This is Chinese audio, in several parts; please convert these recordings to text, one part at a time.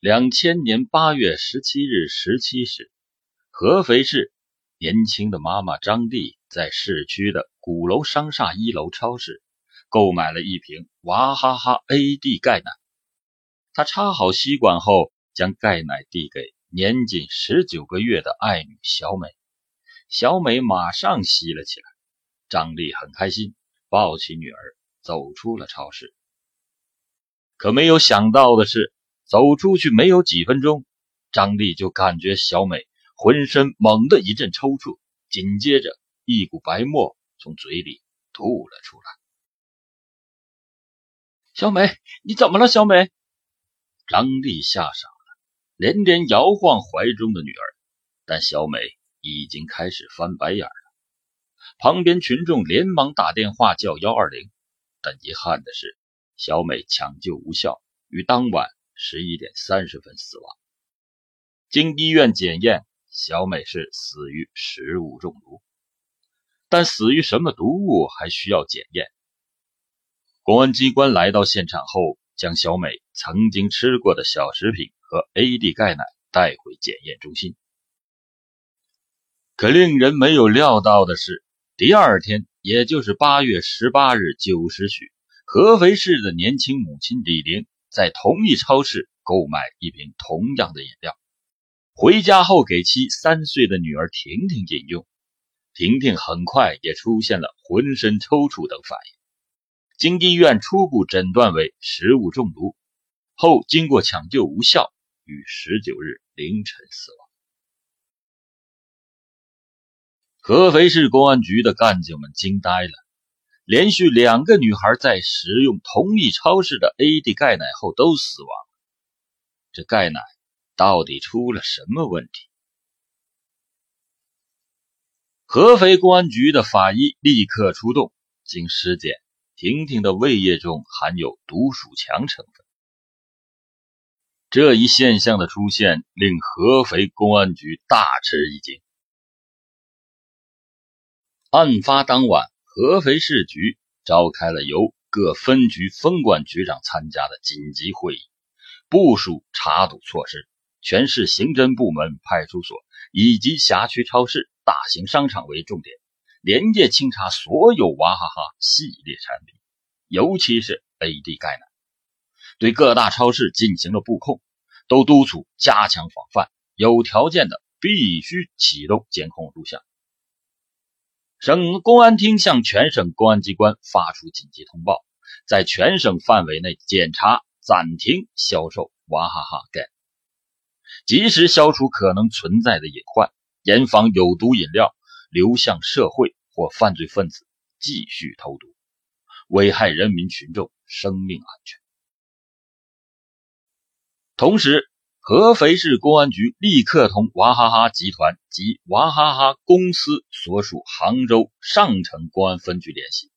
两千年八月十七日十七时，合肥市年轻的妈妈张丽在市区的鼓楼商厦一楼超市购买了一瓶娃哈哈 AD 钙奶。她插好吸管后，将钙奶递给年仅十九个月的爱女小美。小美马上吸了起来。张丽很开心，抱起女儿走出了超市。可没有想到的是。走出去没有几分钟，张丽就感觉小美浑身猛地一阵抽搐，紧接着一股白沫从嘴里吐了出来。小美，你怎么了？小美，张丽吓傻了，连连摇晃怀中的女儿，但小美已经开始翻白眼了。旁边群众连忙打电话叫幺二零，但遗憾的是，小美抢救无效，于当晚。十一点三十分死亡。经医院检验，小美是死于食物中毒，但死于什么毒物还需要检验。公安机关来到现场后，将小美曾经吃过的小食品和 AD 钙奶带回检验中心。可令人没有料到的是，第二天，也就是八月十八日九时许，合肥市的年轻母亲李玲。在同一超市购买一瓶同样的饮料，回家后给其三岁的女儿婷婷饮用。婷婷很快也出现了浑身抽搐等反应，经医院初步诊断为食物中毒，后经过抢救无效，于十九日凌晨死亡。合肥市公安局的干警们惊呆了。连续两个女孩在使用同一超市的 AD 钙奶后都死亡，这钙奶到底出了什么问题？合肥公安局的法医立刻出动，经尸检，婷婷的胃液中含有毒鼠强成分。这一现象的出现令合肥公安局大吃一惊。案发当晚。合肥市局召开了由各分局分管局长参加的紧急会议，部署查堵措施。全市刑侦部门、派出所以及辖区超市、大型商场为重点，连夜清查所有娃哈哈系列产品，尤其是 AD 钙奶。对各大超市进行了布控，都督促加强防范，有条件的必须启动监控录像。省公安厅向全省公安机关发出紧急通报，在全省范围内检查暂停销售娃哈哈钙，及时消除可能存在的隐患，严防有毒饮料流向社会或犯罪分子继续投毒，危害人民群众生命安全。同时，合肥市公安局立刻同娃哈哈集团及娃哈哈公司所属杭州上城公安分局联系。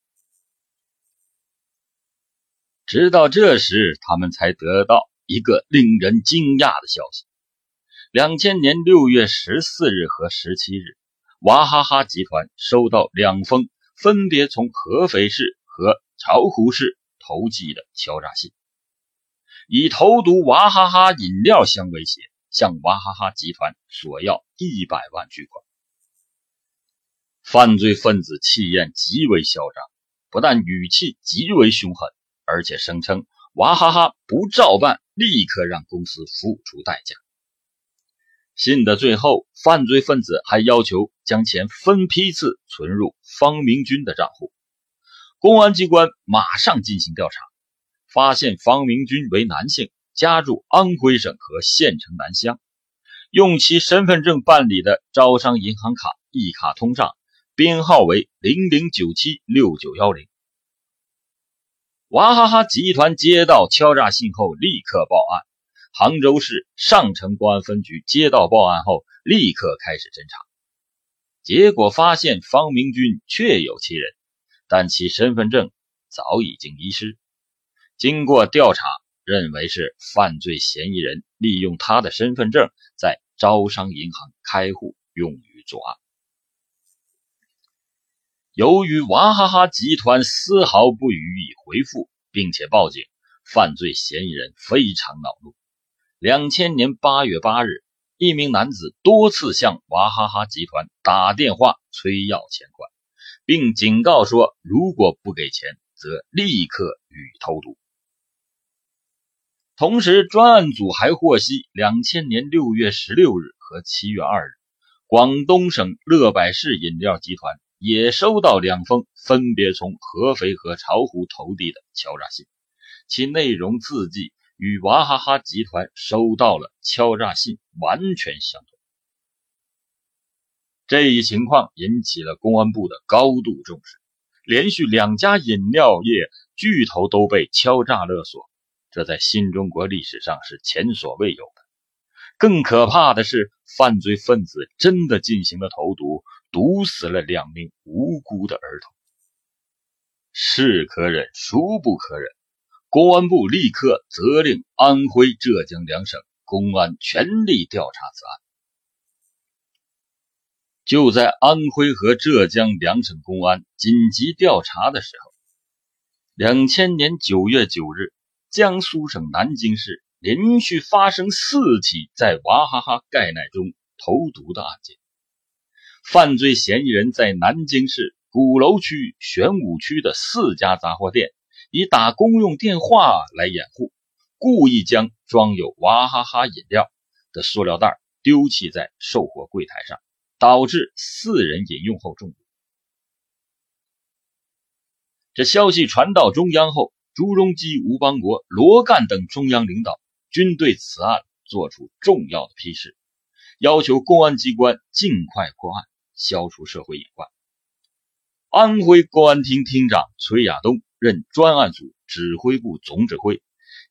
直到这时，他们才得到一个令人惊讶的消息：两千年六月十四日和十七日，娃哈哈集团收到两封分别从合肥市和巢湖市投寄的敲诈信。以投毒娃哈哈饮料相威胁，向娃哈哈集团索要一百万巨款。犯罪分子气焰极为嚣张，不但语气极为凶狠，而且声称娃哈哈不照办，立刻让公司付出代价。信的最后，犯罪分子还要求将钱分批次存入方明军的账户。公安机关马上进行调查。发现方明军为男性，家住安徽省和县城南乡，用其身份证办理的招商银行卡一卡通上编号为零零九七六九幺零。娃哈哈集团接到敲诈信后立刻报案，杭州市上城公安分局接到报案后立刻开始侦查，结果发现方明军确有其人，但其身份证早已经遗失。经过调查，认为是犯罪嫌疑人利用他的身份证在招商银行开户，用于作案。由于娃哈哈集团丝毫不予以回复，并且报警，犯罪嫌疑人非常恼怒，两千年八月八日，一名男子多次向娃哈哈集团打电话催要钱款，并警告说，如果不给钱，则立刻予以投毒。同时，专案组还获悉，两千年六月十六日和七月二日，广东省乐百氏饮料集团也收到两封分别从合肥和巢湖投递的敲诈信，其内容字迹与娃哈哈集团收到了敲诈信完全相同。这一情况引起了公安部的高度重视，连续两家饮料业巨头都被敲诈勒索。这在新中国历史上是前所未有的。更可怕的是，犯罪分子真的进行了投毒，毒死了两名无辜的儿童。是可忍，孰不可忍？公安部立刻责令安徽、浙江两省公安全力调查此案。就在安徽和浙江两省公安紧急调查的时候，两千年九月九日。江苏省南京市连续发生四起在娃哈哈钙奶中投毒的案件，犯罪嫌疑人在南京市鼓楼区玄武区的四家杂货店以打公用电话来掩护，故意将装有娃哈哈饮料的塑料袋丢弃在售货柜台上，导致四人饮用后中毒。这消息传到中央后。朱镕基、吴邦国、罗干等中央领导均对此案作出重要的批示，要求公安机关尽快破案，消除社会隐患。安徽公安厅厅长崔亚东任专案组指挥部总指挥，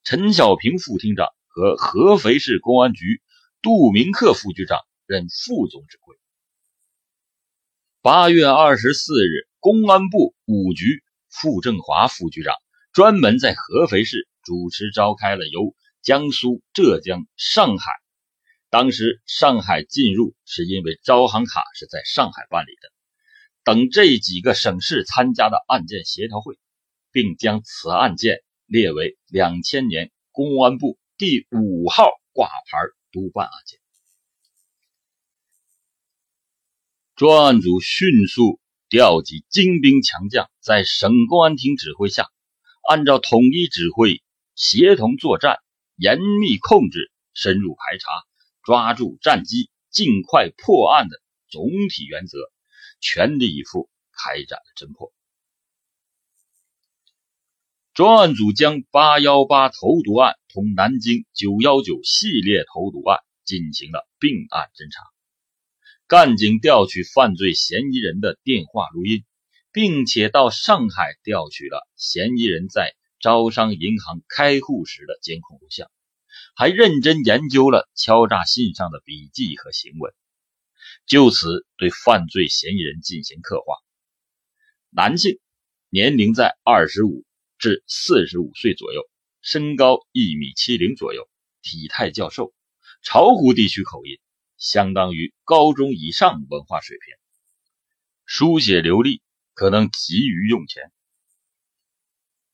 陈小平副厅长和合肥市公安局杜明克副局长任副总指挥。八月二十四日，公安部五局傅政华副局长。专门在合肥市主持召开了由江苏、浙江、上海，当时上海进入是因为招行卡是在上海办理的，等这几个省市参加的案件协调会，并将此案件列为两千年公安部第五号挂牌督办案件。专案组迅速调集精兵强将，在省公安厅指挥下。按照统一指挥、协同作战、严密控制、深入排查、抓住战机、尽快破案的总体原则，全力以赴开展了侦破。专案组将“八幺八”投毒案同南京“九幺九”系列投毒案进行了并案侦查，干警调取犯罪嫌疑人的电话录音。并且到上海调取了嫌疑人在招商银行开户时的监控录像，还认真研究了敲诈信上的笔迹和行文，就此对犯罪嫌疑人进行刻画。男性，年龄在二十五至四十五岁左右，身高一米七零左右，体态较瘦，巢湖地区口音，相当于高中以上文化水平，书写流利。可能急于用钱，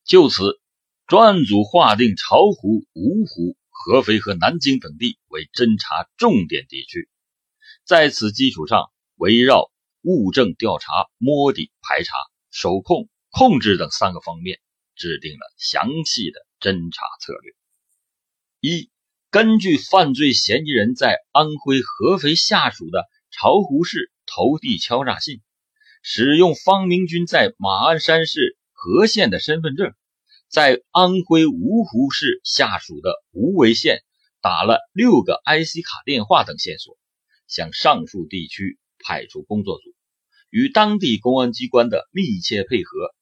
就此，专案组划定巢湖、芜湖、合肥和南京等地为侦查重点地区，在此基础上，围绕物证调查、摸底排查、手控控制等三个方面，制定了详细的侦查策略。一、根据犯罪嫌疑人在安徽合肥下属的巢湖市投递敲诈信。使用方明军在马鞍山市和县的身份证，在安徽芜湖市下属的无为县打了六个 IC 卡电话等线索，向上述地区派出工作组，与当地公安机关的密切配合，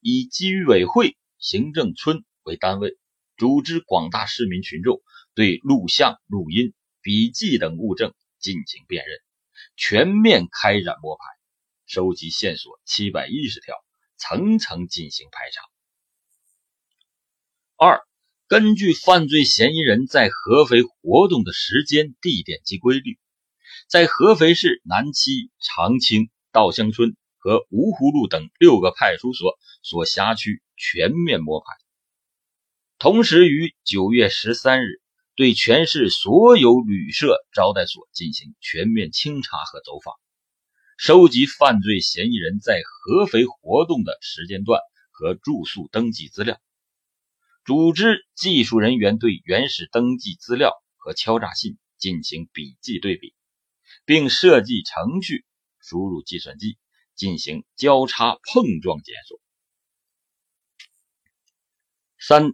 以居委会、行政村为单位，组织广大市民群众对录像、录音、笔记等物证进行辨认，全面开展摸排。收集线索七百一十条，层层进行排查。二、根据犯罪嫌疑人在合肥活动的时间、地点及规律，在合肥市南七、长青、稻香村和芜湖路等六个派出所所辖区全面摸排。同时，于九月十三日，对对全市所有旅社、招待所进行全面清查和走访，收集犯罪嫌疑人在合肥活动的时间段和住宿登记资料，组织技术人员对原始登记资料和敲诈信进行笔迹对比，并设计程序输入计算机进行交叉碰撞检索。三，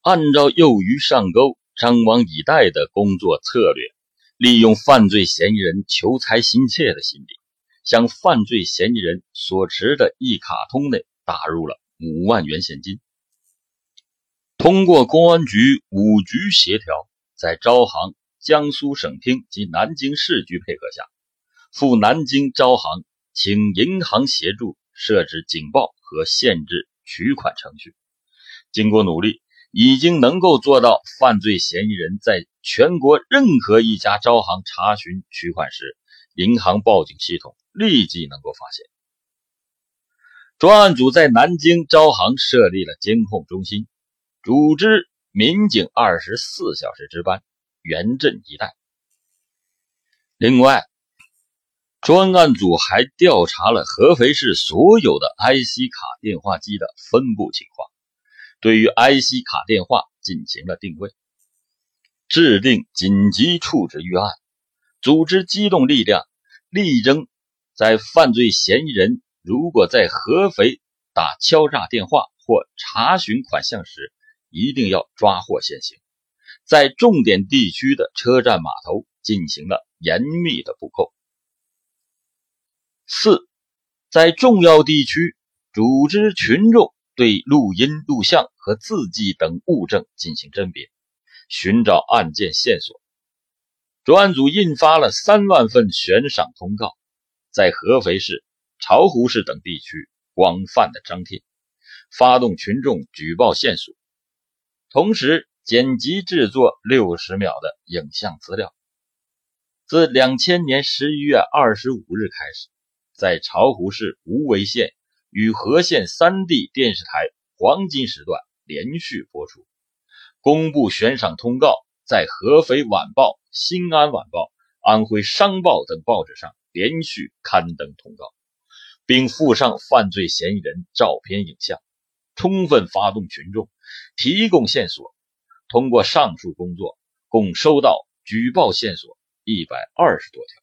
按照诱鱼上钩、张网以待的工作策略，利用犯罪嫌疑人求财心切的心理，向犯罪嫌疑人所持的一卡通内打入了五万元现金。通过公安局五局协调，在招行、江苏省厅及南京市局配合下，赴南京招行请银行协助设置警报和限制取款程序。经过努力，已经能够做到犯罪嫌疑人在全国任何一家招行查询取款时，银行报警系统立即能够发现。专案组在南京招行设立了监控中心，组织民警二十四小时值班，严阵以待。另外，专案组还调查了合肥市所有的 IC 卡电话机的分布情况。对于 IC 卡电话进行了定位，制定紧急处置预案，组织机动力量，力争在犯罪嫌疑人如果在合肥打敲诈电话或查询款项时，一定要抓获现行。在重点地区的车站码头进行了严密的布控。四，在重要地区组织群众。对录音、录像和字迹等物证进行甄别，寻找案件线索。专案组印发了三万份悬赏通告，在合肥市、巢湖市等地区广泛的张贴，发动群众举报线索。同时，剪辑制作六十秒的影像资料。自两千年十一月二十五日开始，在巢湖市无为县。与和县三地电视台黄金时段连续播出，公布悬赏通告，在合肥晚报、新安晚报、安徽商报等报纸上连续刊登通告，并附上犯罪嫌疑人照片、影像，充分发动群众提供线索。通过上述工作，共收到举报线索一百二十多条。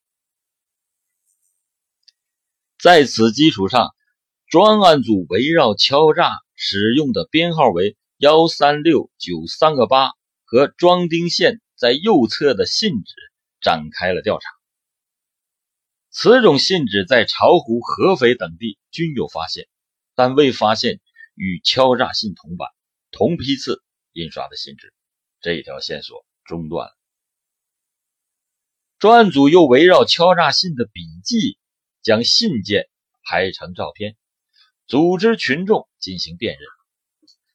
在此基础上，专案组围绕敲诈使用的编号为幺三六九三个八和庄丁县在右侧的信纸展开了调查。此种信纸在巢湖、合肥等地均有发现，但未发现与敲诈信同版、同批次印刷的信纸，这一条线索中断了。专案组又围绕敲诈信的笔迹，将信件拍成照片。组织群众进行辨认，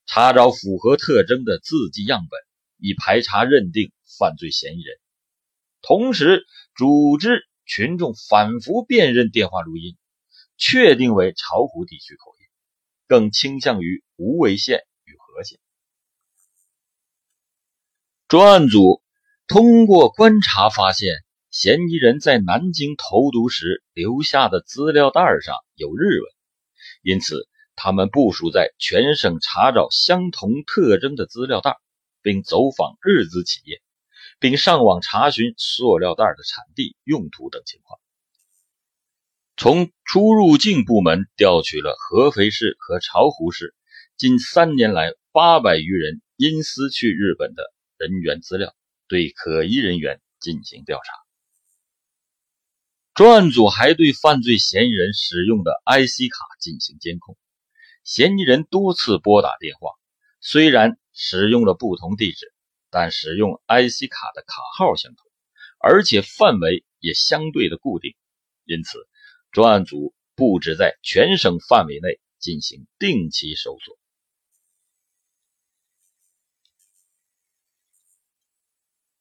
查找符合特征的字迹样本，以排查认定犯罪嫌疑人。同时，组织群众反复辨认电话录音，确定为巢湖地区口音，更倾向于无为县与和县。专案组通过观察发现，嫌疑人在南京投毒时留下的资料袋上有日文。因此，他们部署在全省查找相同特征的资料袋，并走访日资企业，并上网查询塑料袋的产地、用途等情况。从出入境部门调取了合肥市和巢湖市近三年来八百余人因私去日本的人员资料，对可疑人员进行调查。专案组还对犯罪嫌疑人使用的 IC 卡进行监控，嫌疑人多次拨打电话，虽然使用了不同地址，但使用 IC 卡的卡号相同，而且范围也相对的固定，因此专案组布置在全省范围内进行定期搜索，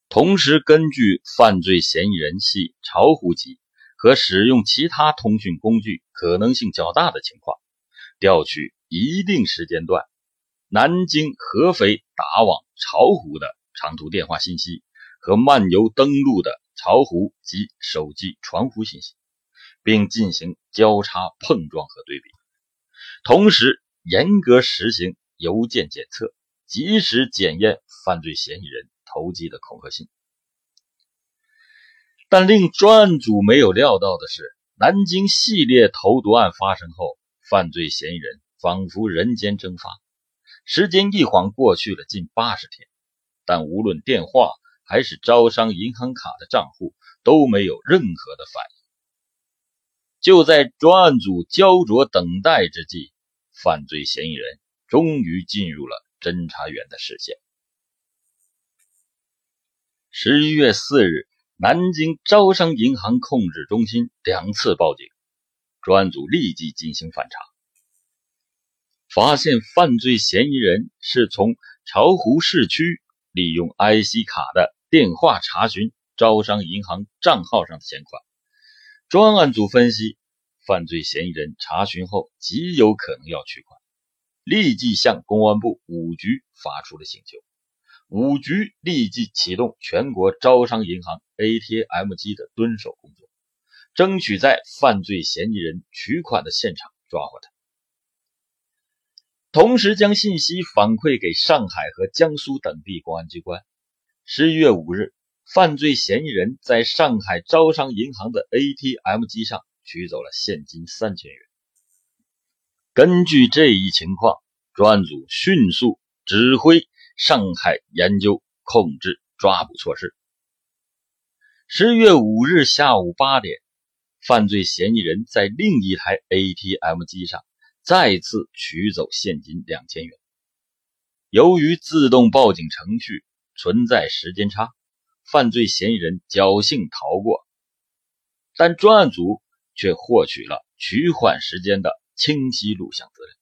同时根据犯罪嫌疑人系巢湖籍。和使用其他通讯工具可能性较大的情况，调取一定时间段南京、合肥打往巢湖的长途电话信息和漫游登录的巢湖及手机传呼信息，并进行交叉碰撞和对比，同时严格实行邮件检测，及时检验犯罪嫌疑人投寄的恐吓信。但令专案组没有料到的是，南京系列投毒案发生后，犯罪嫌疑人仿佛人间蒸发。时间一晃过去了近八十天，但无论电话还是招商银行卡的账户都没有任何的反应。就在专案组焦灼等待之际，犯罪嫌疑人终于进入了侦查员的视线。十一月四日，南京招商银行控制中心两次报警，专案组立即进行反查。发现犯罪嫌疑人是从巢湖市区利用 IC 卡的电话查询招商银行账号上的钱款。专案组分析，犯罪嫌疑人查询后极有可能要取款，立即向公安部五局发出了请求。五局立即启动全国招商银行 ATM 机的蹲守工作，争取在犯罪嫌疑人取款的现场抓获他。同时将信息反馈给上海和江苏等地公安机关。十一月五日，犯罪嫌疑人在上海招商银行的 ATM 机上取走了现金三千元。根据这一情况，专案组迅速指挥上海研究控制抓捕措施。十月五日下午八点，犯罪嫌疑人在另一台 ATM 机上。再次取走现金两千元。由于自动报警程序存在时间差，犯罪嫌疑人侥幸逃过，但专案组却获取了取款时间的清晰录像资料。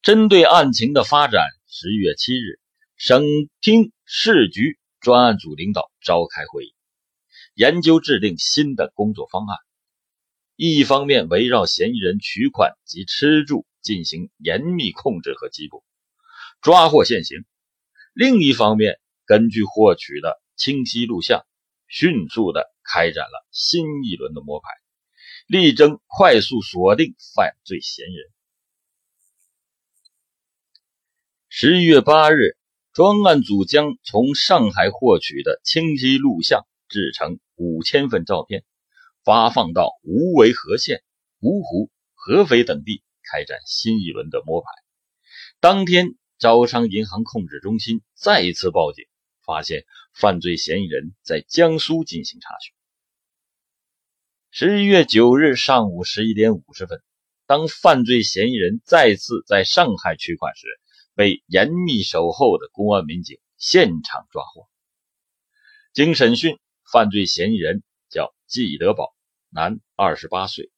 针对案情的发展，十一月七日，省厅市局专案组领导召开会议，研究制定新的工作方案。一方面围绕嫌疑人取款及吃住进行严密控制和缉捕，抓获现行；另一方面，根据获取的清晰录像，迅速的开展了新一轮的摸排，力争快速锁定犯罪嫌疑人。十一月八日，专案组将从上海获取的清晰录像制成五千份照片。发放到无为和县、芜湖、合肥等地，开展新一轮的摸排。当天，招商银行控制中心再一次报警，发现犯罪嫌疑人在江苏进行查询。十一月九日上午十一点五十分，当犯罪嫌疑人再次在上海取款时，被严密守候的公安民警现场抓获。经审讯，犯罪嫌疑人叫季德宝。男，二十八岁，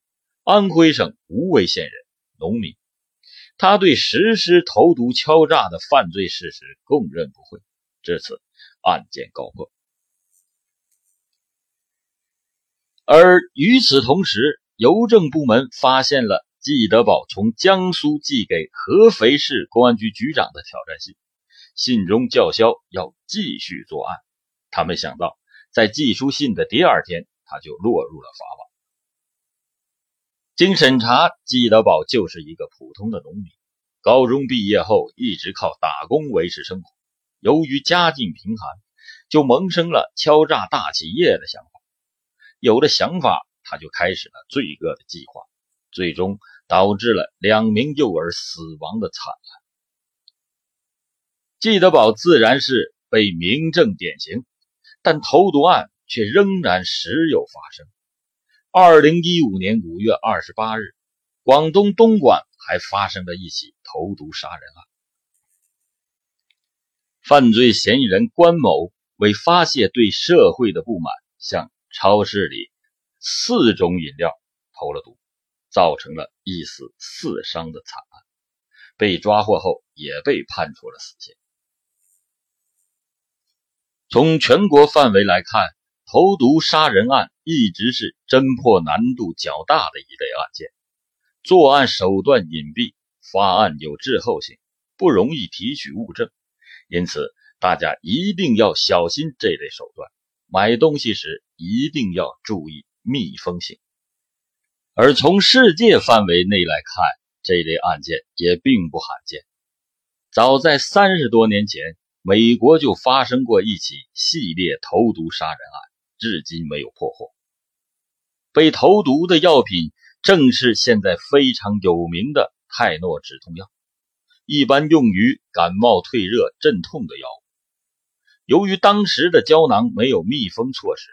安徽省无为县人，农民。他对实施投毒敲诈的犯罪事实供认不讳。至此，案件告破。而与此同时，邮政部门发现了季德宝从江苏寄给合肥市公安局局长的挑战信，信中叫嚣要继续作案。他没想到，在寄书信的第二天。他就落入了法网。经审查，季德宝就是一个普通的农民，高中毕业后一直靠打工维持生活。由于家境贫寒，就萌生了敲诈大企业的想法。有了想法，他就开始了罪恶的计划，最终导致了两名幼儿死亡的惨案。季德宝自然是被明正典刑，但投毒案。却仍然时有发生。二零一五年五月二十八日，广东东莞还发生了一起投毒杀人案。犯罪嫌疑人关某为发泄对社会的不满，向超市里四种饮料投了毒，造成了一死四伤的惨案。被抓获后，也被判处了死刑。从全国范围来看。投毒杀人案一直是侦破难度较大的一类案件，作案手段隐蔽，发案有滞后性，不容易提取物证，因此大家一定要小心这类手段。买东西时一定要注意密封性。而从世界范围内来看，这类案件也并不罕见。早在三十多年前，美国就发生过一起系列投毒杀人案，至今没有破获。被投毒的药品正是现在非常有名的泰诺止痛药，一般用于感冒退热镇痛的药物。由于当时的胶囊没有密封措施，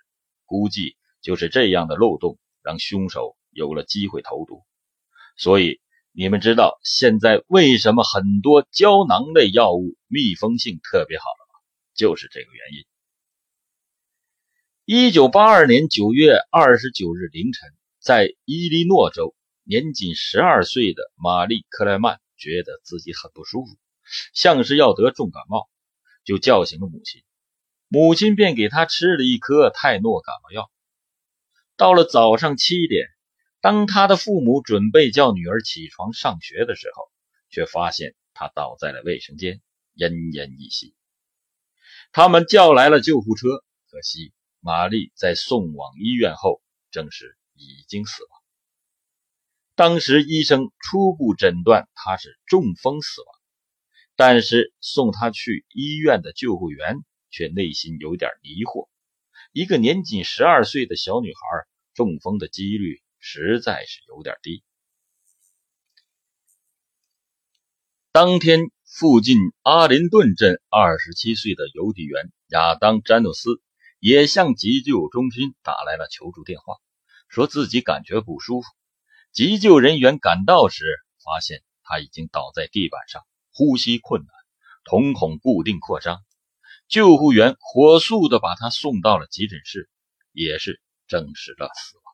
估计就是这样的漏洞让凶手有了机会投毒。所以，你们知道现在为什么很多胶囊类药物密封性特别好了吗？就是这个原因。一九八二年九月二十九日凌晨，在伊利诺州，年仅十二岁的玛丽·克莱曼觉得自己很不舒服，像是要得重感冒，就叫醒了母亲。母亲便给他吃了一颗泰诺感冒药。到了早上七点，当他的父母准备叫女儿起床上学的时候，却发现她倒在了卫生间，奄奄一息。他们叫来了救护车，可惜。玛丽在送往医院后证实已经死亡。当时医生初步诊断她是中风死亡，但是送她去医院的救护员却内心有点疑惑：一个年仅十二岁的小女孩中风的几率实在是有点低。当天，附近阿林顿镇二十七岁的邮递员亚当·詹诺斯。也向急救中心打来了求助电话，说自己感觉不舒服。急救人员赶到时，发现他已经倒在地板上，呼吸困难，瞳孔固定扩张。救护员火速的把他送到了急诊室，也是证实了死亡。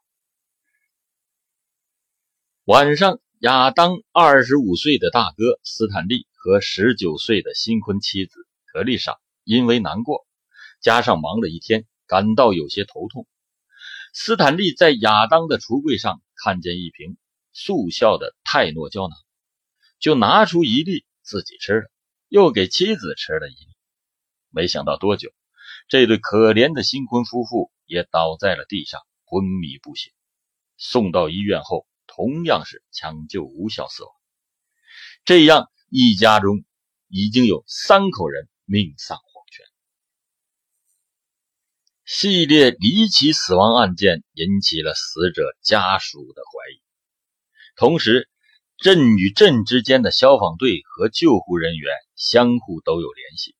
晚上，亚当二十五岁的大哥斯坦利和十九岁的新婚妻子格丽莎因为难过。加上忙了一天，感到有些头痛。斯坦利在亚当的橱柜上看见一瓶速效的泰诺胶囊，就拿出一粒自己吃了，又给妻子吃了一粒。没想到多久，这对可怜的新婚夫妇也倒在了地上，昏迷不醒。送到医院后，同样是抢救无效死亡。这样一家中已经有三口人命丧黄泉。系列离奇死亡案件引起了死者家属的怀疑，同时，镇与镇之间的消防队和救护人员相互都有联系。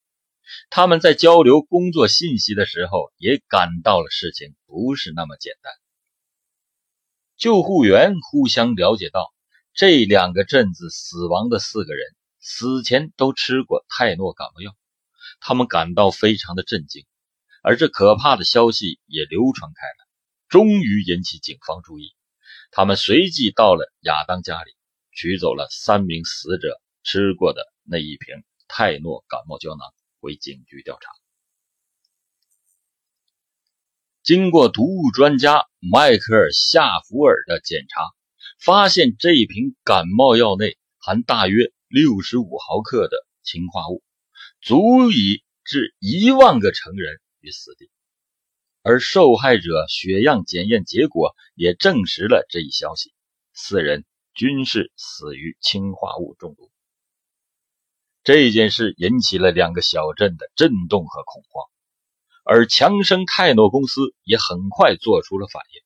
他们在交流工作信息的时候，也感到了事情不是那么简单。救护员互相了解到，这两个镇子死亡的四个人死前都吃过泰诺感冒药，他们感到非常的震惊。而这可怕的消息也流传开了，终于引起警方注意。他们随即到了亚当家里，取走了三名死者吃过的那一瓶泰诺感冒胶囊，回警局调查。经过毒物专家迈克尔·夏福尔的检查，发现这一瓶感冒药内含大约六十五毫克的氰化物，足以致一万个成人。于死地，而受害者血样检验结果也证实了这一消息，四人均是死于氰化物中毒。这件事引起了两个小镇的震动和恐慌，而强生泰诺公司也很快做出了反应，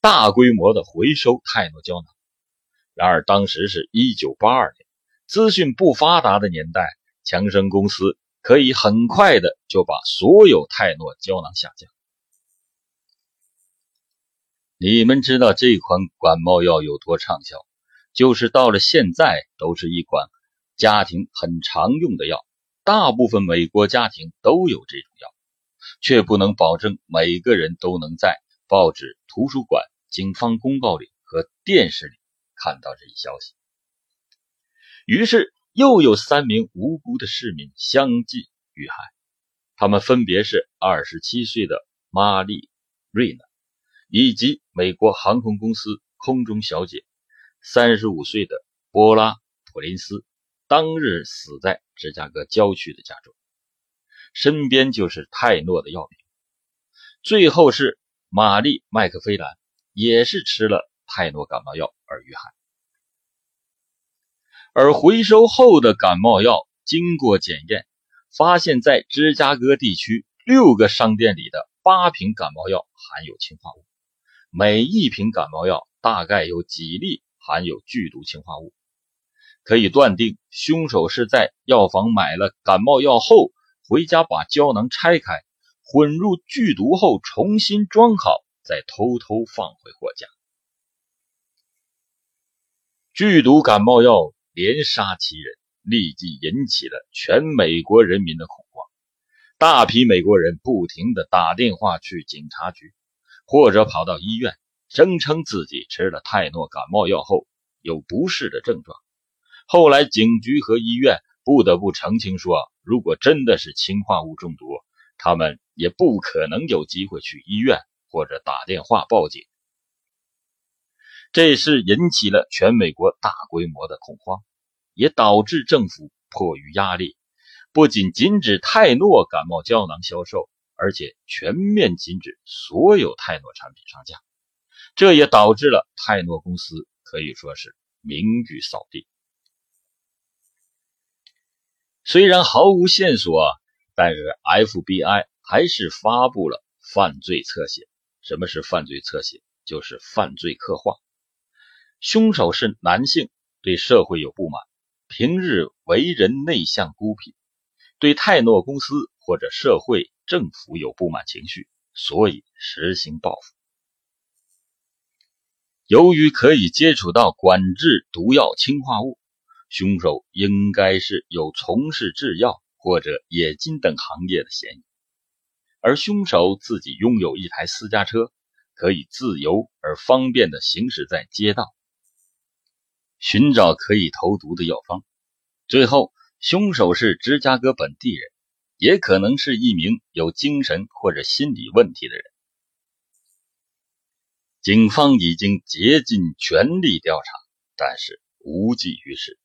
大规模的回收泰诺胶囊。然而，当时是一九八二年，资讯不发达的年代，强生公司。可以很快的就把所有泰诺胶囊下架。你们知道这款感冒药有多畅销？就是到了现在，都是一款家庭很常用的药。大部分美国家庭都有这种药，却不能保证每个人都能在报纸、图书馆、警方公告里和电视里看到这一消息。于是。又有三名无辜的市民相继遇害，他们分别是二十七岁的玛丽·瑞娜，以及美国航空公司空中小姐三十五岁的波拉·普林斯，当日死在芝加哥郊区的家中。身边就是泰诺的药品。最后是玛丽麦克菲兰，也是吃了泰诺感冒药而遇害。而回收后的感冒药经过检验，发现在芝加哥地区六个商店里的八瓶感冒药含有氰化物，每一瓶感冒药大概有几粒含有剧毒氰化物。可以断定，凶手是在药房买了感冒药后，回家把胶囊拆开，混入剧毒后重新装好，再偷偷放回货架。剧毒感冒药连杀七人，立即引起了全美国人民的恐慌。大批美国人不停地打电话去警察局，或者跑到医院，声称自己吃了泰诺感冒药后有不适的症状。后来，警局和医院不得不澄清说，如果真的是氰化物中毒，他们也不可能有机会去医院或者打电话报警。这是引起了全美国大规模的恐慌，也导致政府迫于压力，不仅禁止泰诺感冒胶囊销售，而且全面禁止所有泰诺产品上架。这也导致了泰诺公司可以说是名誉扫地。虽然毫无线索，但是 FBI 还是发布了犯罪侧写。什么是犯罪侧写？就是犯罪刻画。凶手是男性，对社会有不满，平日为人内向孤僻，对泰诺公司或者社会政府有不满情绪，所以实行报复。由于可以接触到管制毒药氰化物。凶手应该是有从事制药或者冶金等行业的嫌疑，而凶手自己拥有一台私家车，可以自由而方便地行驶在街道，寻找可以投毒的药方。最后，凶手是芝加哥本地人，也可能是一名有精神或者心理问题的人。警方已经竭尽全力调查，但是无济于事。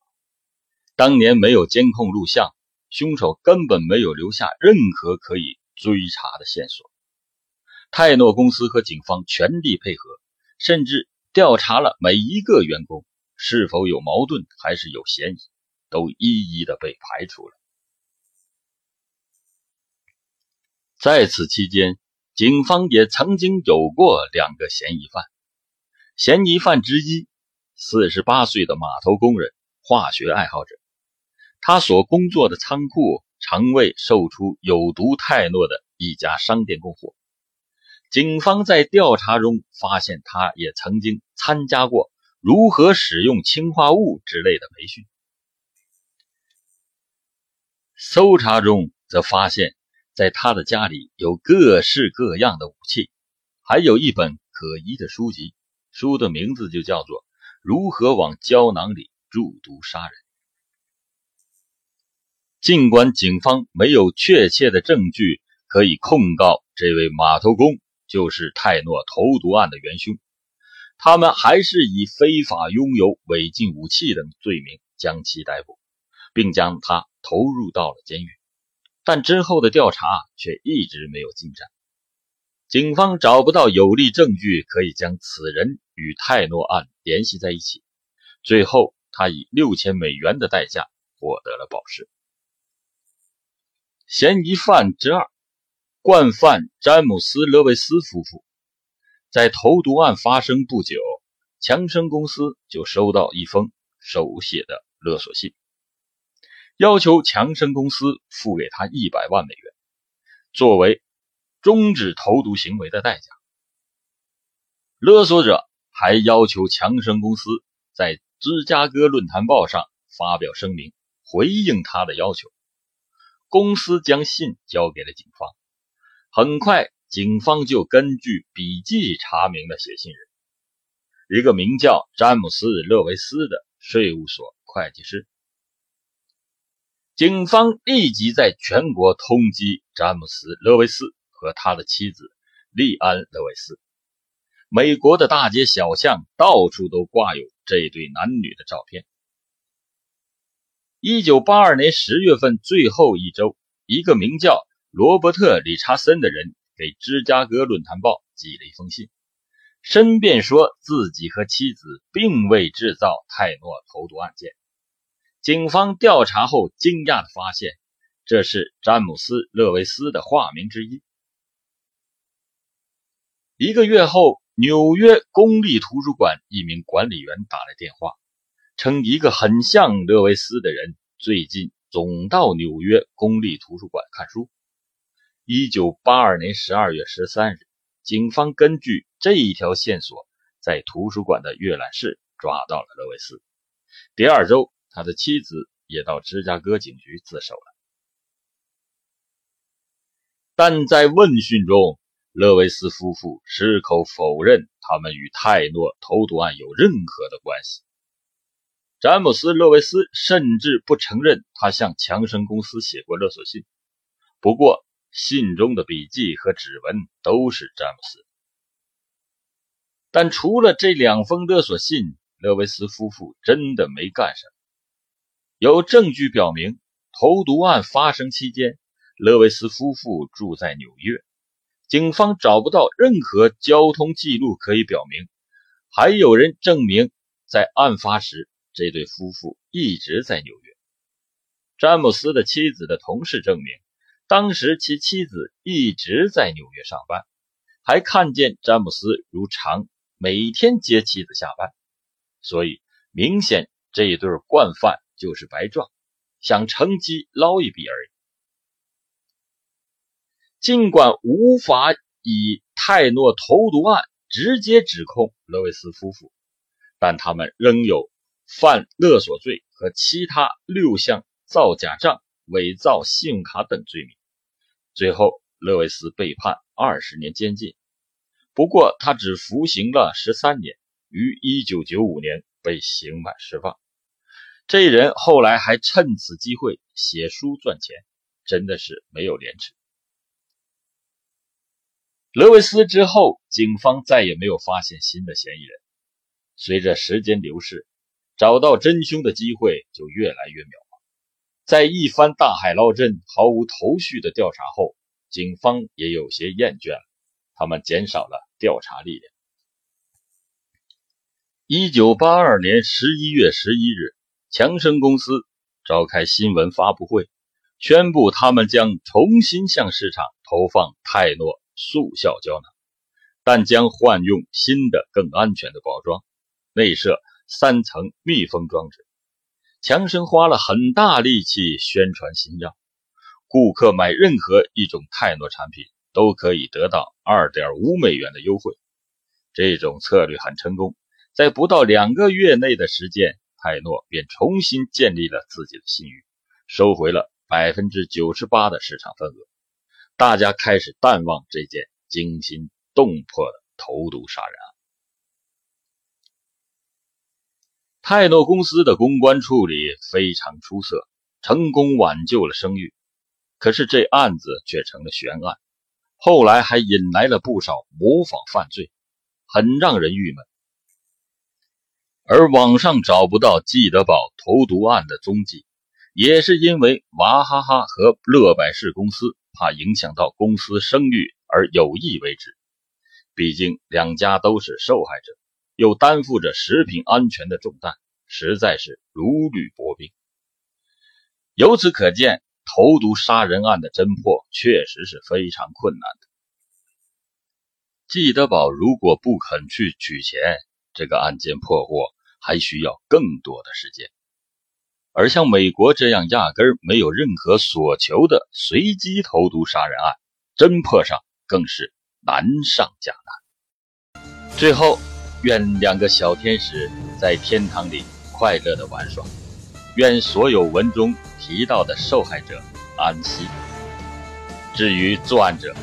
当年没有监控录像，凶手根本没有留下任何可以追查的线索。泰诺公司和警方全力配合，甚至调查了每一个员工是否有矛盾还是有嫌疑，都一一的被排除了。在此期间，警方也曾经有过两个嫌疑犯，嫌疑犯之一，四十八岁的码头工人，化学爱好者。他所工作的仓库常为售出有毒泰诺的一家商店供货。警方在调查中发现，他也曾经参加过如何使用氰化物之类的培训。搜查中则发现，在他的家里有各式各样的武器，还有一本可疑的书籍，书的名字就叫做《如何往胶囊里注毒杀人》。尽管警方没有确切的证据可以控告这位码头工就是泰诺投毒案的元凶，他们还是以非法拥有违禁武器等罪名将其逮捕，并将他投入到了监狱。但之后的调查却一直没有进展，警方找不到有力证据可以将此人与泰诺案联系在一起。最后，他以六千美元的代价获得了保释。嫌疑犯之二，惯犯詹姆斯·勒维斯夫妇，在投毒案发生不久，强生公司就收到一封手写的勒索信，要求强生公司付给他一百万美元，作为终止投毒行为的代价。勒索者还要求强生公司在芝加哥论坛报上发表声明，回应他的要求。公司将信交给了警方，很快，警方就根据笔记查明了写信人，一个名叫詹姆斯·勒维斯的税务所会计师。警方立即在全国通缉詹姆斯·勒维斯和他的妻子利安·勒维斯。美国的大街小巷到处都挂有这对男女的照片。一九八二年十月份最后一周，一个名叫罗伯特·理查森的人给芝加哥论坛报寄了一封信，申辩说自己和妻子并未制造泰诺投毒案件。警方调查后，惊讶地发现，这是詹姆斯·勒维斯的化名之一。一个月后，纽约公立图书馆一名管理员打来电话，称一个很像勒维斯的人最近总到纽约公立图书馆看书。一九八二年十二月十三日，警方根据这一条线索，在图书馆的阅览室抓到了勒维斯。第二周，他的妻子也到芝加哥警局自首了。但在问讯中，勒维斯夫妇矢口否认他们与泰诺投毒案有任何的关系。詹姆斯·勒维斯甚至不承认他向强生公司写过勒索信。不过，信中的笔迹和指纹都是詹姆斯。但除了这两封勒索信，勒维斯夫妇真的没干什么。有证据表明，投毒案发生期间，勒维斯夫妇住在纽约。警方找不到任何交通记录可以表明。还有人证明，在案发时，这对夫妇一直在纽约。詹姆斯的妻子的同事证明。当时其妻子一直在纽约上班，还看见詹姆斯如常每天接妻子下班，所以明显这一对惯犯就是白撞，想乘机捞一笔而已。尽管无法以泰诺投毒案直接指控勒维斯夫妇，但他们仍有犯勒索罪和其他六项造假账、伪造信用卡等罪名。最后，勒维斯被判二十年监禁，不过他只服刑了十三年，于一九九五年被刑满释放。这人后来还趁此机会写书赚钱，真的是没有廉耻。勒维斯之后，警方再也没有发现新的嫌疑人。随着时间流逝，找到真凶的机会就越来越渺茫。在一番大海捞针、毫无头绪的调查后，警方也有些厌倦了，他们减少了调查力量。一九八二年十一月十一日，强生公司召开新闻发布会，宣布他们将重新向市场投放泰诺速效胶囊，但将换用新的、更安全的包装，内设三层密封装置。强生花了很大力气宣传新药，顾客买任何一种泰诺产品都可以得到二点五美元的优惠。这种策略很成功，在不到两个月内的时间，泰诺便重新建立了自己的信誉，收回了百分之九十八的市场份额。大家开始淡忘这件惊心动魄的投毒杀人案。泰诺公司的公关处理非常出色，成功挽救了声誉。可是这案子却成了悬案，后来还引来了不少模仿犯罪，很让人郁闷。而网上找不到季德宝投毒案的踪迹，也是因为娃哈哈和乐百氏公司怕影响到公司声誉而有意为之。毕竟两家都是受害者。又担负着食品安全的重担，实在是如履薄冰。由此可见，投毒杀人案的侦破确实是非常困难的。季德宝如果不肯去取钱，这个案件破获还需要更多的时间。而像美国这样压根儿没有任何所求的随机投毒杀人案，侦破上更是难上加难。最后。愿两个小天使在天堂里快乐的玩耍，愿所有文中提到的受害者安息。至于作案者，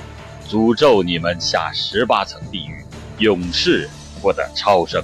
诅咒你们下十八层地狱，永世不得超生。